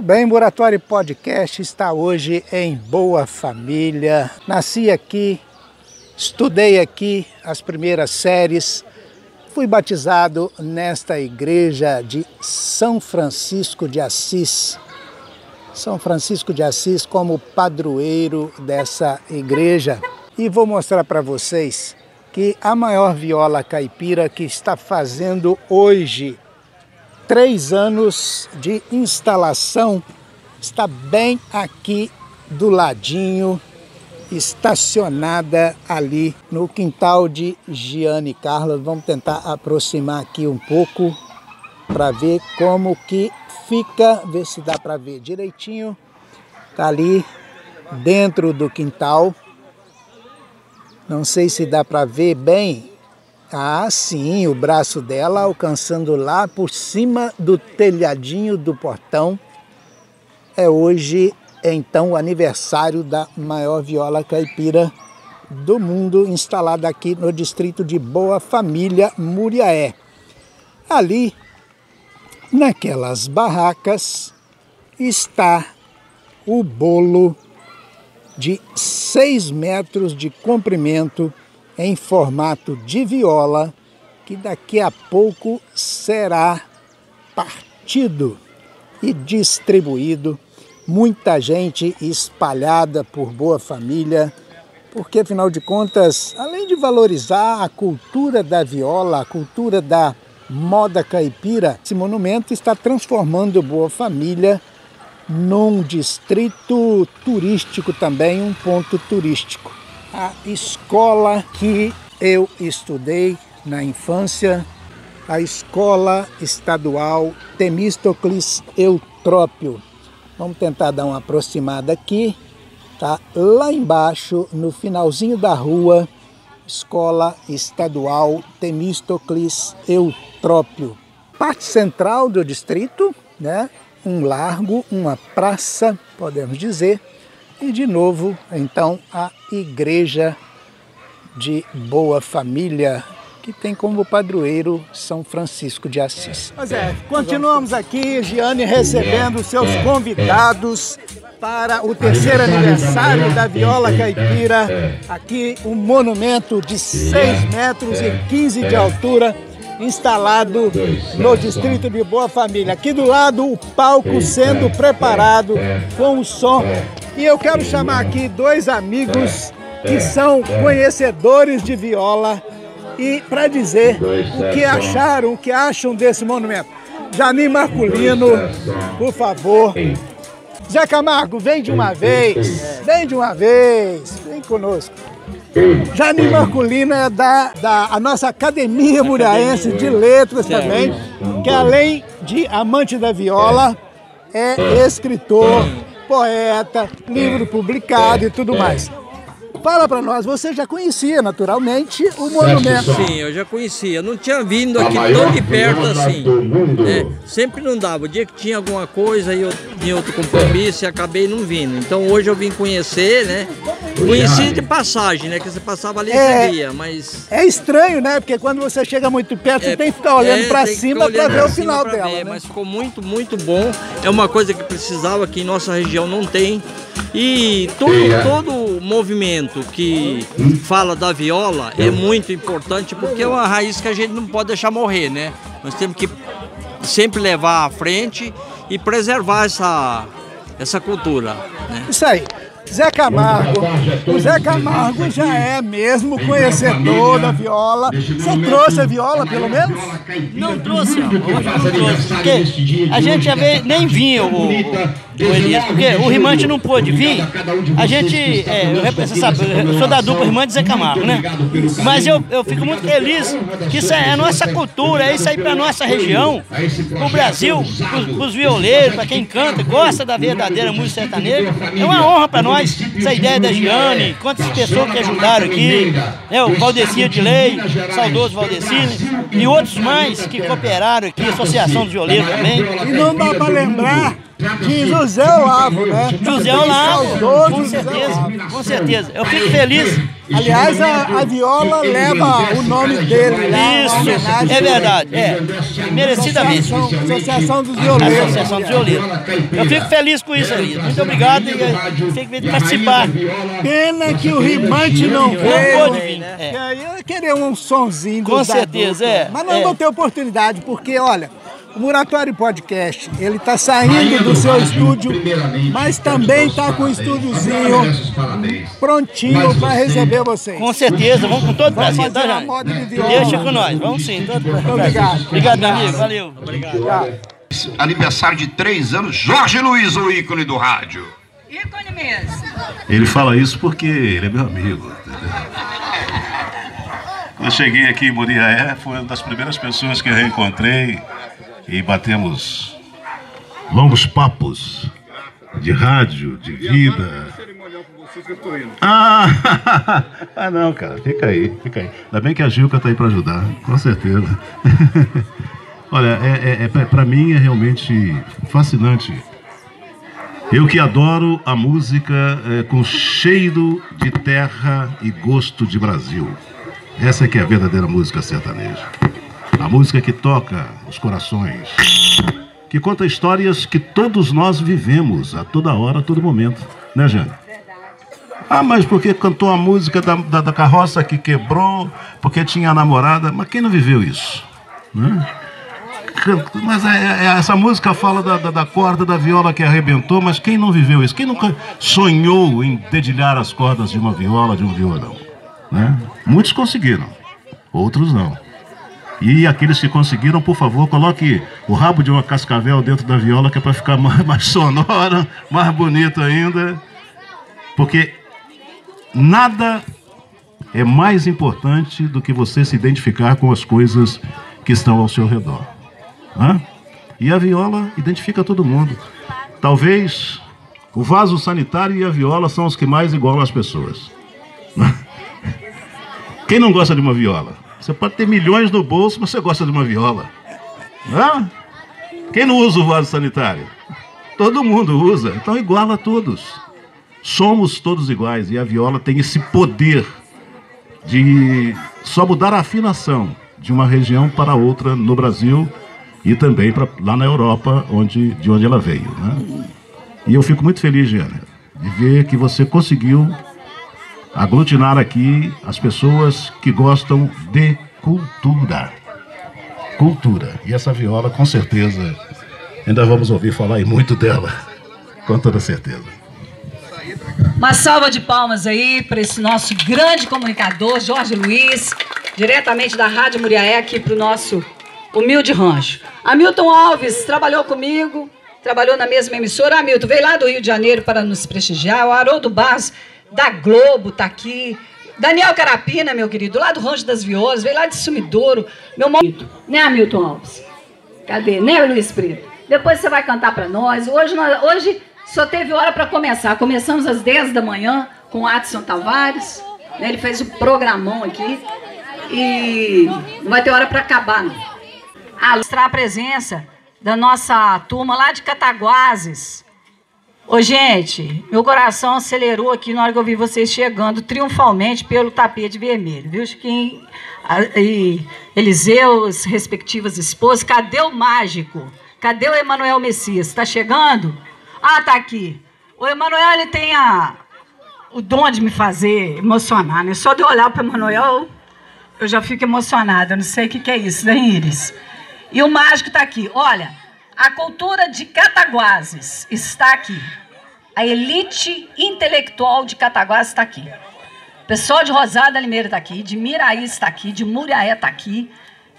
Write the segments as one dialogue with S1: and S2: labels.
S1: bem, Moratório Podcast está hoje em Boa Família. Nasci aqui, estudei aqui as primeiras séries, fui batizado nesta igreja de São Francisco de Assis. São Francisco de Assis como padroeiro dessa igreja. E vou mostrar para vocês que a maior viola caipira que está fazendo hoje três anos de instalação está bem aqui do ladinho, estacionada ali no quintal de Giane Carlos. Vamos tentar aproximar aqui um pouco para ver como que fica, ver se dá para ver direitinho. Tá ali dentro do quintal. Não sei se dá para ver bem. Ah, sim, o braço dela alcançando lá por cima do telhadinho do portão. É hoje, então, o aniversário da maior viola caipira do mundo, instalada aqui no distrito de Boa Família, Muriaé. Ali, naquelas barracas, está o bolo de 6 metros de comprimento em formato de viola, que daqui a pouco será partido e distribuído. Muita gente espalhada por Boa Família, porque afinal de contas, além de valorizar a cultura da viola, a cultura da moda caipira, esse monumento está transformando Boa Família num distrito turístico também, um ponto turístico. A escola que eu estudei na infância, a Escola Estadual Temístocles Eutrópio. Vamos tentar dar uma aproximada aqui, tá? Lá embaixo, no finalzinho da rua, Escola Estadual Temístocles Eutrópio. Parte central do distrito, né? um largo, uma praça, podemos dizer, e de novo, então, a Igreja de Boa Família, que tem como padroeiro São Francisco de Assis. Pois é, continuamos aqui, Giane, recebendo seus convidados para o terceiro aniversário da Viola Caipira. Aqui um monumento de 6 metros e 15 de altura instalado no distrito de Boa Família. Aqui do lado o palco sendo preparado com o som. E eu quero chamar aqui dois amigos que são conhecedores de viola. E para dizer o que acharam, o que acham desse monumento. Jani Marculino, por favor. Zé Camargo, vem de uma vez, vem de uma vez, vem conosco. Jani Marculino é da, da a nossa Academia Muriaense de Letras também, que além de amante da viola, é. escritor, poeta, livro publicado e tudo mais. Fala para nós, você já conhecia naturalmente o monumento?
S2: Sim, eu já conhecia. Não tinha vindo aqui tão de perto assim. Né? Sempre não dava. O dia que tinha alguma coisa e eu tinha outro compromisso e acabei não vindo. Então hoje eu vim conhecer, né? Conheci de passagem, né? Que você passava ali e é, via, mas.
S1: É estranho, né? Porque quando você chega muito perto, é, você tem que ficar olhando é, para cima para ver o final dela. Ver,
S2: né? Mas ficou muito, muito bom. É uma coisa que precisava, que em nossa região não tem. E todo, é. Movimento que fala da viola é muito importante porque é uma raiz que a gente não pode deixar morrer, né? Nós temos que sempre levar à frente e preservar essa, essa cultura. Né?
S1: Isso aí. Zé Camargo. O Zé Camargo já é mesmo conhecedor da viola. Você trouxe a viola, pelo menos?
S3: Não trouxe, não. Hoje não trouxe. Porque a gente já veio, nem vinha o, porque o Rimante não pôde vir. A gente, é, eu, você sabe, eu sou da dupla Rimante e Zé Camargo, né? Mas eu, eu fico muito feliz que isso é a nossa cultura, é isso aí pra nossa região, pro Brasil, pros, pros violeiros, pra quem canta, gosta da verdadeira música sertaneja. É uma honra pra nós nós, essa ideia da Giane, quantas pessoas que ajudaram aqui, né, o Valdecir de Lei, saudoso Valdecir, e outros mais que cooperaram aqui, Associação dos Violeiros também.
S1: E não dá para lembrar de José Olavo, né?
S3: José Olavo, com certeza, com certeza. Eu fico feliz.
S1: Aliás, a, a viola leva o nome dele lá.
S3: Isso, é verdade, é. Merecidamente.
S1: Associação, Associação dos Violeiros.
S3: Associação dos Violeiros. Eu fico feliz com isso aí. Muito obrigado e fico feliz de participar.
S1: Pena que o rimante não veio.
S3: pôde vir, né?
S1: É. Eu ia querer um sonzinho do
S3: Com certeza, é.
S1: Mas não
S3: É.
S1: vou ter oportunidade, porque, olha, o Muratório Podcast, ele tá saindo do seu estúdio, mas também tá com o estúdiozinho prontinho para receber vocês.
S3: Com certeza, vamos com todo
S1: Vamos
S3: prazer, tá,
S1: de.
S3: Deixa com nós, vamos sim. Todo prazer.
S1: obrigado.
S3: Obrigado, meu amigo, valeu.
S4: Aniversário de três anos, Jorge Luiz, o ícone do rádio.
S5: Ícone mesmo.
S6: Ele fala isso porque ele é meu amigo. entendeu? Eu cheguei aqui em Muriaé, foi uma das primeiras pessoas que eu reencontrei e batemos longos papos de rádio, de vida. Ah, ah, não, cara, fica aí, fica aí. Ainda bem que a Gilca tá aí para ajudar, com certeza. Olha, é, é, é, para mim é realmente fascinante eu que adoro a música é, com cheiro de terra e gosto de Brasil. Essa é que é a verdadeira música sertaneja. A música que toca os corações, que conta histórias que todos nós vivemos a toda hora, a todo momento. Né, Jane? Ah, mas porque cantou a música da, da, da carroça que quebrou, porque tinha namorada. Mas quem não viveu isso? Né? Mas é- é- essa música fala da, da- da corda da viola que arrebentou, mas quem não viveu isso? Quem nunca sonhou em dedilhar as cordas de uma viola, de um violão? Né? Muitos conseguiram, outros não. E aqueles que conseguiram, por favor, coloque o rabo de uma cascavel dentro da viola, que é para ficar mais, mais sonora, mais bonito ainda. Porque nada é mais importante do que você se identificar com as coisas que estão ao seu redor. Hã? E a viola identifica todo mundo. Talvez o vaso sanitário e a viola são os que mais igualam as pessoas. Quem não gosta de uma viola? Você pode ter milhões no bolso, mas você gosta de uma viola. Hã? Quem não usa o vaso sanitário? Todo mundo usa, então iguala a todos. Somos todos iguais e a viola tem esse poder de só mudar a afinação de uma região para outra no Brasil e também pra, lá na Europa, onde, de onde ela veio. Né? E eu fico muito feliz, Giana, de ver que você conseguiu aglutinar aqui as pessoas que gostam de cultura. Cultura. E essa viola, com certeza, ainda vamos ouvir falar e muito dela, com toda certeza.
S5: Uma salva de palmas aí para esse nosso grande comunicador, Jorge Luiz, diretamente da Rádio Muriaé, aqui para o nosso humilde rancho. Hamilton Alves trabalhou comigo, trabalhou na mesma emissora. Hamilton veio lá do Rio de Janeiro para nos prestigiar. O Haroldo Barros, da Globo, tá aqui. Daniel Carapina, meu querido, lá do Rancho das Violas, veio lá de Sumidouro. Meu mo- Né, Hamilton Alves? Cadê? Né, Luiz Preto? Depois você vai cantar para nós. Hoje, nós- hoje só teve hora para começar. Começamos às 10 da manhã com o Adson Tavares. né? Ele fez o programão aqui. E não vai ter hora para acabar, não. Ah, mostrar a presença da nossa turma lá de Cataguases. Ô, gente, meu coração acelerou aqui na hora que eu vi vocês chegando triunfalmente pelo tapete vermelho, viu, Chiquinho? E Eliseu, as respectivas esposas. Cadê o mágico? Cadê o Emanuel Messias? Está chegando? Ah, tá aqui. O Emanuel, ele tem a, o dom de me fazer emocionar, né? Só de olhar para o Emanuel, eu já fico emocionada. Eu não sei o que, que é isso, né, Iris? E o mágico está aqui. Olha, a cultura de Cataguases está aqui. A elite intelectual de Cataguases está aqui. O pessoal de Rosada Limeira está aqui, de Miraí está aqui, de Muriaé está aqui.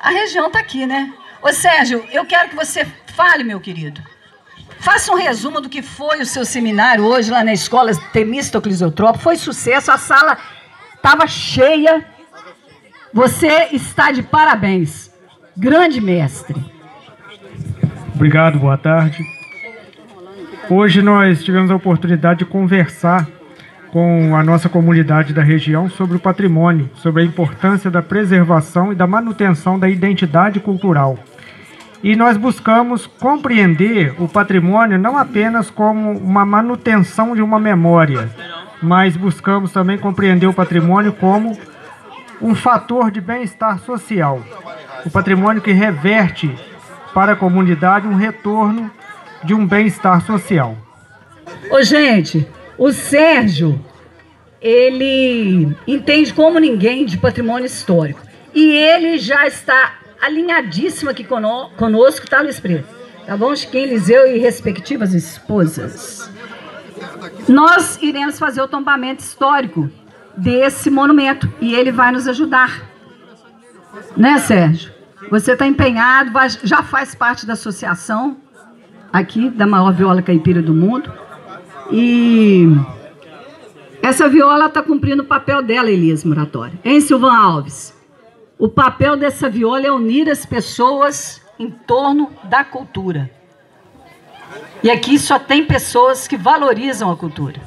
S5: A região está aqui, né? Ô Sérgio, eu quero que você fale, meu querido. Faça um resumo do que foi o seu seminário hoje lá na escola Temístocles Eutrópio. Foi sucesso, a sala estava cheia. Você está de parabéns. Grande mestre.
S7: Obrigado, boa tarde. Hoje nós tivemos a oportunidade de conversar com a nossa comunidade da região sobre o patrimônio, sobre a importância da preservação e da manutenção da identidade cultural. E nós buscamos compreender o patrimônio não apenas como uma manutenção de uma memória, mas buscamos também compreender o patrimônio como um fator de bem-estar social. O patrimônio que reverte para a comunidade um retorno de um bem-estar social.
S5: Ô, gente, o Sérgio, ele entende como ninguém de patrimônio histórico. E ele já está alinhadíssimo aqui conosco, tá, Luiz Preto? Tá bom, Chiquinho, Eliseu e respectivas esposas. Nós iremos fazer o tombamento histórico desse monumento e ele vai nos ajudar. Né, Sérgio? Você está empenhado, já faz parte da associação aqui, da maior viola caipira do mundo. E essa viola está cumprindo o papel dela, Elias Muratório. Hein, Silvan Alves? O papel dessa viola é unir as pessoas em torno da cultura. E aqui só tem pessoas que valorizam a cultura.